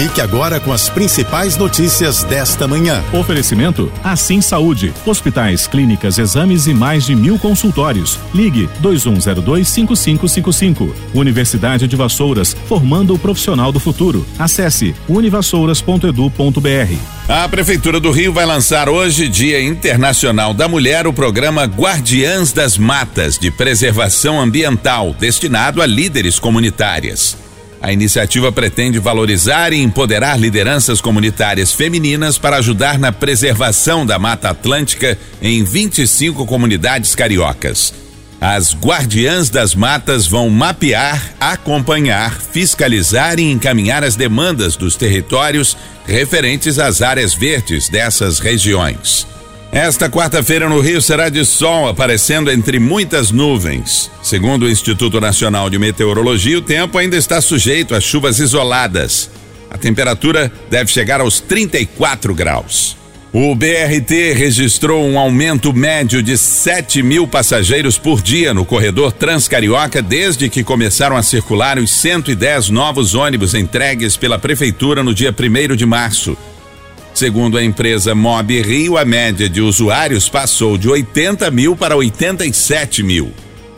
Fique agora com as principais notícias desta manhã. Oferecimento Assim Saúde. Hospitais, clínicas, exames e mais de mil consultórios. Ligue 2102-5555. Universidade de Vassouras, formando o profissional do futuro. Acesse univassouras.edu.br. A Prefeitura do Rio vai lançar hoje, Dia Internacional da Mulher, o programa Guardiãs das Matas de Preservação Ambiental, destinado a líderes comunitárias. A iniciativa pretende valorizar e empoderar lideranças comunitárias femininas para ajudar na preservação da Mata Atlântica em 25 comunidades cariocas. As Guardiãs das Matas vão mapear, acompanhar, fiscalizar e encaminhar as demandas dos territórios referentes às áreas verdes dessas regiões. Esta quarta-feira no Rio será de sol, aparecendo entre muitas nuvens. Segundo o Instituto Nacional de Meteorologia, o tempo ainda está sujeito a chuvas isoladas. A temperatura deve chegar aos 34 graus. O BRT registrou um aumento médio de 7 mil passageiros por dia no corredor Transcarioca desde que começaram a circular os 110 novos ônibus entregues pela Prefeitura no dia 1 de março. Segundo a empresa Mob Rio, a média de usuários passou de 80 mil para 87 mil.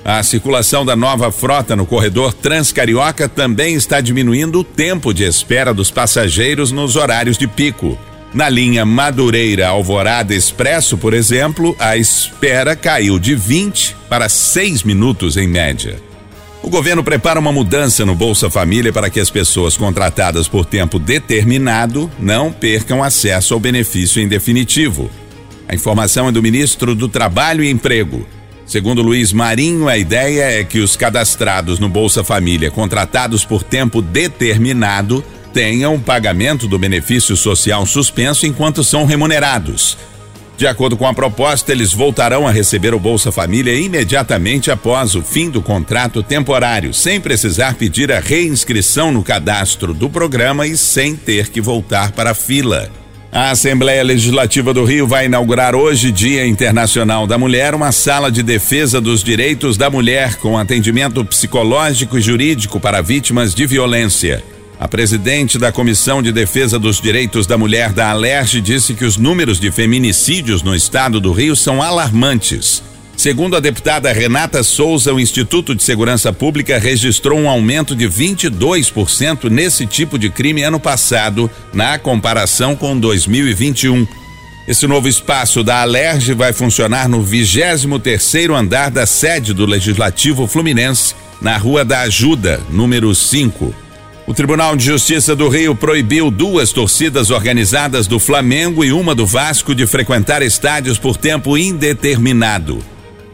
A circulação da nova frota no corredor Transcarioca também está diminuindo o tempo de espera dos passageiros nos horários de pico. Na linha Madureira Alvorada Expresso, por exemplo, a espera caiu de 20 para 6 minutos em média. O governo prepara uma mudança no Bolsa Família para que as pessoas contratadas por tempo determinado não percam acesso ao benefício em definitivo. A informação é do ministro do Trabalho e Emprego. Segundo Luiz Marinho, a ideia é que os cadastrados no Bolsa Família contratados por tempo determinado tenham pagamento do benefício social suspenso enquanto são remunerados. De acordo com a proposta, eles voltarão a receber o Bolsa Família imediatamente após o fim do contrato temporário, sem precisar pedir a reinscrição no cadastro do programa e sem ter que voltar para a fila. A Assembleia Legislativa do Rio vai inaugurar hoje, Dia Internacional da Mulher, uma sala de defesa dos direitos da mulher com atendimento psicológico e jurídico para vítimas de violência. A presidente da Comissão de Defesa dos Direitos da Mulher da Alerj disse que os números de feminicídios no estado do Rio são alarmantes. Segundo a deputada Renata Souza, o Instituto de Segurança Pública registrou um aumento de 22% nesse tipo de crime ano passado, na comparação com 2021. Esse novo espaço da Alerj vai funcionar no 23 terceiro andar da sede do Legislativo Fluminense, na Rua da Ajuda, número 5. O Tribunal de Justiça do Rio proibiu duas torcidas organizadas do Flamengo e uma do Vasco de frequentar estádios por tempo indeterminado.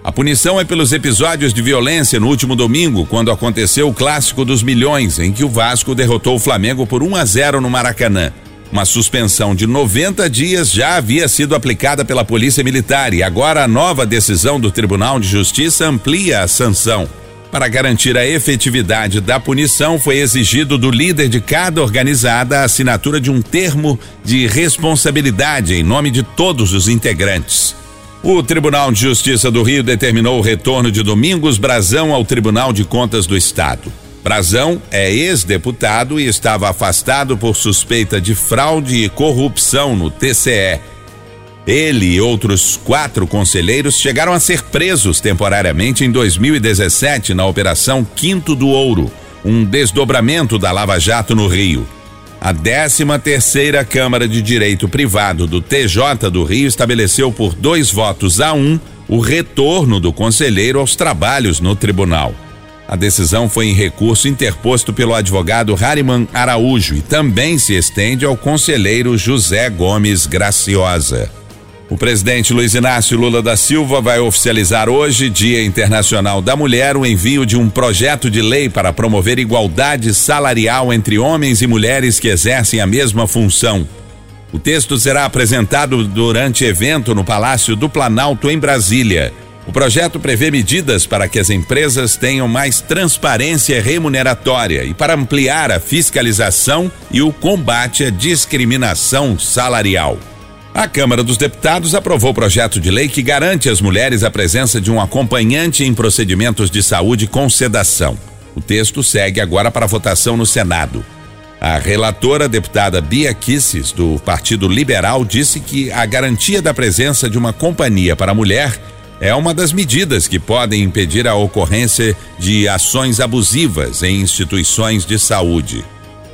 A punição é pelos episódios de violência no último domingo, quando aconteceu o Clássico dos Milhões, em que o Vasco derrotou o Flamengo por 1 a 0 no Maracanã. Uma suspensão de 90 dias já havia sido aplicada pela Polícia Militar e agora a nova decisão do Tribunal de Justiça amplia a sanção. Para garantir a efetividade da punição, foi exigido do líder de cada organizada a assinatura de um termo de responsabilidade em nome de todos os integrantes. O Tribunal de Justiça do Rio determinou o retorno de Domingos Brazão ao Tribunal de Contas do Estado. Brazão é ex-deputado e estava afastado por suspeita de fraude e corrupção no TCE ele e outros quatro conselheiros chegaram a ser presos temporariamente em 2017 na Operação Quinto do Ouro, um desdobramento da Lava Jato no Rio. A 13 terceira Câmara de Direito Privado do TJ do Rio estabeleceu por dois votos a um o retorno do conselheiro aos trabalhos no tribunal. A decisão foi em recurso interposto pelo advogado Hariman Araújo e também se estende ao conselheiro José Gomes Graciosa. O presidente Luiz Inácio Lula da Silva vai oficializar hoje, Dia Internacional da Mulher, o envio de um projeto de lei para promover igualdade salarial entre homens e mulheres que exercem a mesma função. O texto será apresentado durante evento no Palácio do Planalto, em Brasília. O projeto prevê medidas para que as empresas tenham mais transparência remuneratória e para ampliar a fiscalização e o combate à discriminação salarial. A Câmara dos Deputados aprovou o projeto de lei que garante às mulheres a presença de um acompanhante em procedimentos de saúde com sedação. O texto segue agora para votação no Senado. A relatora, deputada Bia Kisses, do Partido Liberal, disse que a garantia da presença de uma companhia para a mulher é uma das medidas que podem impedir a ocorrência de ações abusivas em instituições de saúde.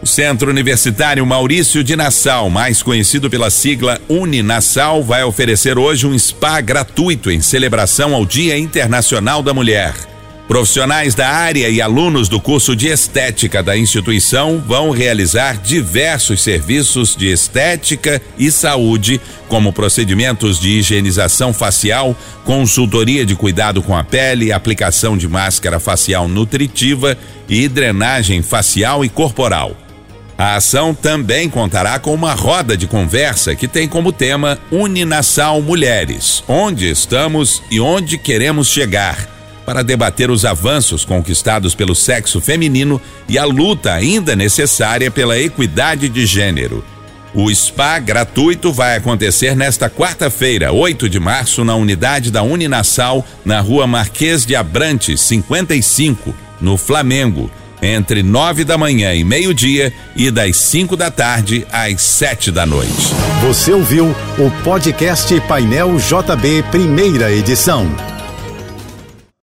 O Centro Universitário Maurício de Nassau, mais conhecido pela sigla Uninassau, vai oferecer hoje um spa gratuito em celebração ao Dia Internacional da Mulher. Profissionais da área e alunos do curso de estética da instituição vão realizar diversos serviços de estética e saúde, como procedimentos de higienização facial, consultoria de cuidado com a pele, aplicação de máscara facial nutritiva e drenagem facial e corporal. A ação também contará com uma roda de conversa que tem como tema Uninassal Mulheres, onde estamos e onde queremos chegar, para debater os avanços conquistados pelo sexo feminino e a luta ainda necessária pela equidade de gênero. O spa gratuito vai acontecer nesta quarta-feira, 8 de março, na unidade da Uninassal, na rua Marquês de Abrantes, 55, no Flamengo entre nove da manhã e meio-dia e das cinco da tarde às sete da noite. Você ouviu o podcast Painel JB, primeira edição.